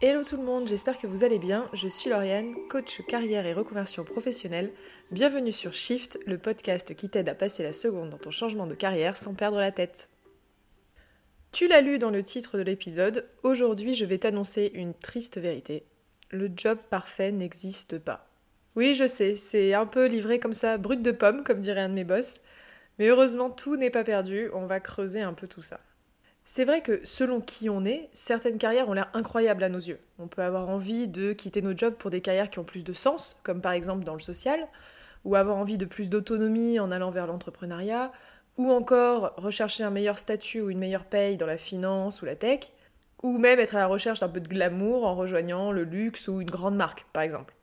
Hello tout le monde, j'espère que vous allez bien. Je suis Lauriane, coach carrière et reconversion professionnelle. Bienvenue sur Shift, le podcast qui t'aide à passer la seconde dans ton changement de carrière sans perdre la tête. Tu l'as lu dans le titre de l'épisode, aujourd'hui je vais t'annoncer une triste vérité. Le job parfait n'existe pas. Oui, je sais, c'est un peu livré comme ça, brut de pomme, comme dirait un de mes boss. Mais heureusement, tout n'est pas perdu, on va creuser un peu tout ça. C'est vrai que selon qui on est, certaines carrières ont l'air incroyables à nos yeux. On peut avoir envie de quitter nos jobs pour des carrières qui ont plus de sens, comme par exemple dans le social, ou avoir envie de plus d'autonomie en allant vers l'entrepreneuriat, ou encore rechercher un meilleur statut ou une meilleure paye dans la finance ou la tech, ou même être à la recherche d'un peu de glamour en rejoignant le luxe ou une grande marque, par exemple.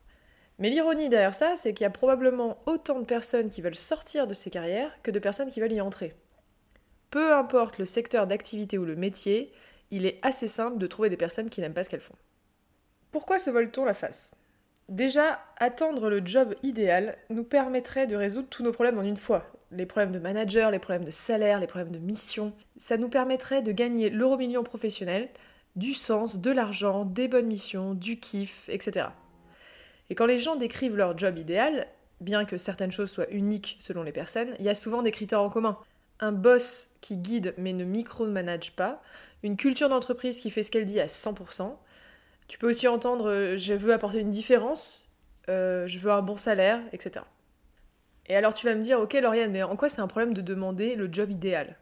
Mais l'ironie derrière ça, c'est qu'il y a probablement autant de personnes qui veulent sortir de ces carrières que de personnes qui veulent y entrer. Peu importe le secteur d'activité ou le métier, il est assez simple de trouver des personnes qui n'aiment pas ce qu'elles font. Pourquoi se vole-t-on la face? Déjà, attendre le job idéal nous permettrait de résoudre tous nos problèmes en une fois. Les problèmes de manager, les problèmes de salaire, les problèmes de mission. Ça nous permettrait de gagner l'euro million professionnel, du sens, de l'argent, des bonnes missions, du kiff, etc. Et quand les gens décrivent leur job idéal, bien que certaines choses soient uniques selon les personnes, il y a souvent des critères en commun un boss qui guide mais ne micromanage pas, une culture d'entreprise qui fait ce qu'elle dit à 100%. Tu peux aussi entendre euh, je veux apporter une différence, euh, je veux un bon salaire, etc. Et alors tu vas me dire, ok Lauriane, mais en quoi c'est un problème de demander le job idéal?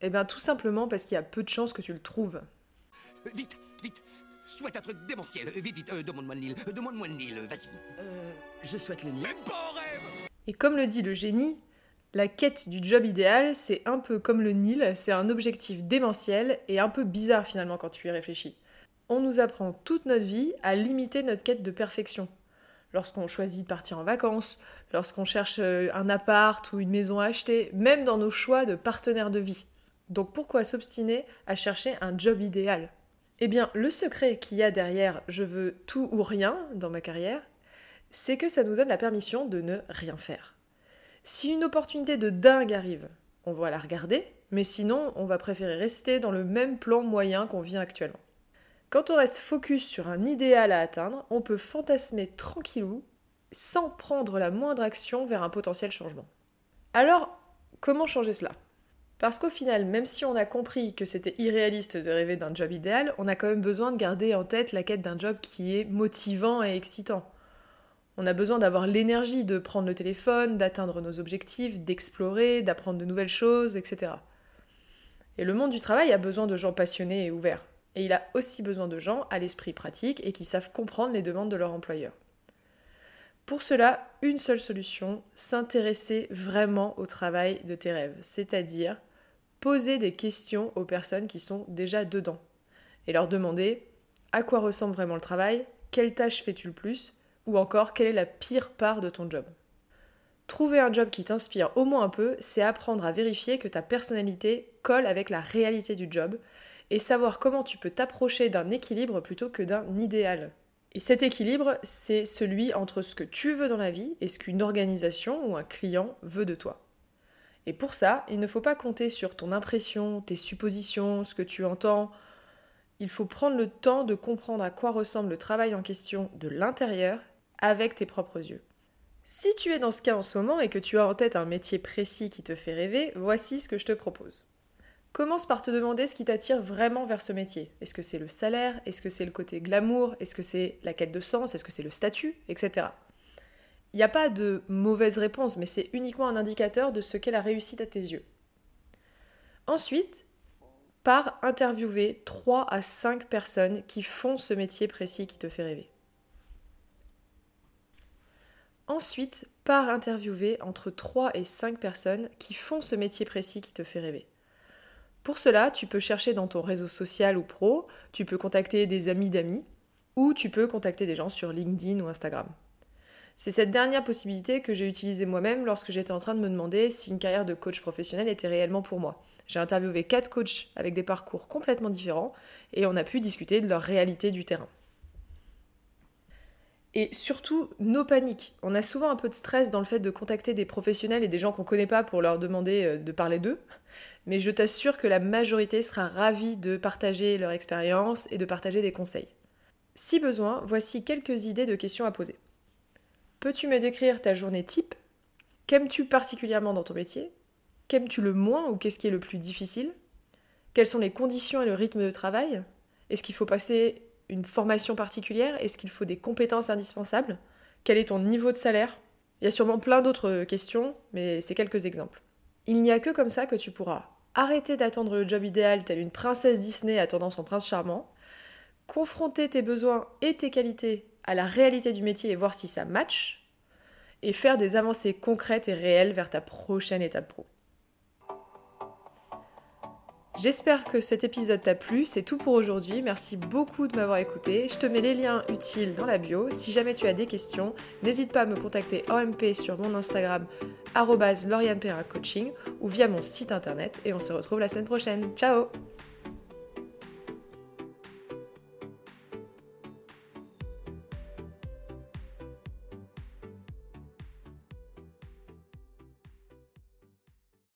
Eh bien tout simplement parce qu'il y a peu de chances que tu le trouves. Euh, vite, vite, souhaite un truc démentiel. Vite, vite, demande-moi le Nil, demande-moi le Nil, vas-y. Euh, je souhaite le Nil. Même pas en rêve Et comme le dit le génie, la quête du job idéal, c'est un peu comme le Nil, c'est un objectif démentiel et un peu bizarre finalement quand tu y réfléchis. On nous apprend toute notre vie à limiter notre quête de perfection. Lorsqu'on choisit de partir en vacances, lorsqu'on cherche euh, un appart ou une maison à acheter, même dans nos choix de partenaire de vie. Donc pourquoi s'obstiner à chercher un job idéal? Eh bien, le secret qu'il y a derrière je veux tout ou rien dans ma carrière, c'est que ça nous donne la permission de ne rien faire. Si une opportunité de dingue arrive, on va la regarder, mais sinon, on va préférer rester dans le même plan moyen qu'on vit actuellement. Quand on reste focus sur un idéal à atteindre, on peut fantasmer tranquillou, sans prendre la moindre action vers un potentiel changement. Alors, comment changer cela? Parce qu'au final, même si on a compris que c'était irréaliste de rêver d'un job idéal, on a quand même besoin de garder en tête la quête d'un job qui est motivant et excitant. On a besoin d'avoir l'énergie de prendre le téléphone, d'atteindre nos objectifs, d'explorer, d'apprendre de nouvelles choses, etc. Et le monde du travail a besoin de gens passionnés et ouverts. Et il a aussi besoin de gens à l'esprit pratique et qui savent comprendre les demandes de leur employeur. Pour cela, une seule solution, s'intéresser vraiment au travail de tes rêves, c'est-à-dire poser des questions aux personnes qui sont déjà dedans et leur demander à quoi ressemble vraiment le travail, quelle tâche fais-tu le plus, ou encore, quelle est la pire part de ton job? Trouver un job qui t'inspire au moins un peu, c'est apprendre à vérifier que ta personnalité colle avec la réalité du job et savoir comment tu peux t'approcher d'un équilibre plutôt que d'un idéal. Et cet équilibre, c'est celui entre ce que tu veux dans la vie et ce qu'une organisation ou un client veut de toi. Et pour ça, il ne faut pas compter sur ton impression, tes suppositions, ce que tu entends, il faut prendre le temps de comprendre à quoi ressemble le travail en question de l'intérieur avec tes propres yeux. Si tu es dans ce cas en ce moment et que tu as en tête un métier précis qui te fait rêver, voici ce que je te propose. Commence par te demander ce qui t'attire vraiment vers ce métier. Est-ce que c'est le salaire? Est-ce que c'est le côté glamour? Est-ce que c'est la quête de sens? Est-ce que c'est le statut? Etc. Il n'y a pas de mauvaise réponse, mais c'est uniquement un indicateur de ce qu'est la réussite à tes yeux. Ensuite, par interviewer 3 à 5 personnes qui font ce métier précis qui te fait rêver. Ensuite, par interviewer entre 3 et 5 personnes qui font ce métier précis qui te fait rêver. Pour cela, tu peux chercher dans ton réseau social ou pro, tu peux contacter des amis d'amis, ou tu peux contacter des gens sur LinkedIn ou Instagram. C'est cette dernière possibilité que j'ai utilisée moi-même lorsque j'étais en train de me demander si une carrière de coach professionnel était réellement pour moi. J'ai interviewé 4 coachs avec des parcours complètement différents et on a pu discuter de leur réalité du terrain. Et surtout, nos paniques. On a souvent un peu de stress dans le fait de contacter des professionnels et des gens qu'on ne connaît pas pour leur demander euh, de parler d'eux. Mais je t'assure que la majorité sera ravie de partager leur expérience et de partager des conseils. Si besoin, voici quelques idées de questions à poser. Peux-tu me décrire ta journée type? Qu'aimes-tu particulièrement dans ton métier? Qu'aimes-tu le moins ou qu'est-ce qui est le plus difficile? Quelles sont les conditions et le rythme de travail? Est-ce qu'il faut passer une formation particulière? Est-ce qu'il faut des compétences indispensables? Quel est ton niveau de salaire? Il y a sûrement plein d'autres questions, mais c'est quelques exemples. Il n'y a que comme ça que tu pourras arrêter d'attendre le job idéal telle une princesse Disney attendant son prince charmant, confronter tes besoins et tes qualités à la réalité du métier et voir si ça match, et faire des avancées concrètes et réelles vers ta prochaine étape pro. J'espère que cet épisode t'a plu, c'est tout pour aujourd'hui, merci beaucoup de m'avoir écouté, je te mets les liens utiles dans la bio, si jamais tu as des questions, n'hésite pas à me contacter en MP sur mon Instagram coaching ou via mon site internet. Et on se retrouve la semaine prochaine, ciao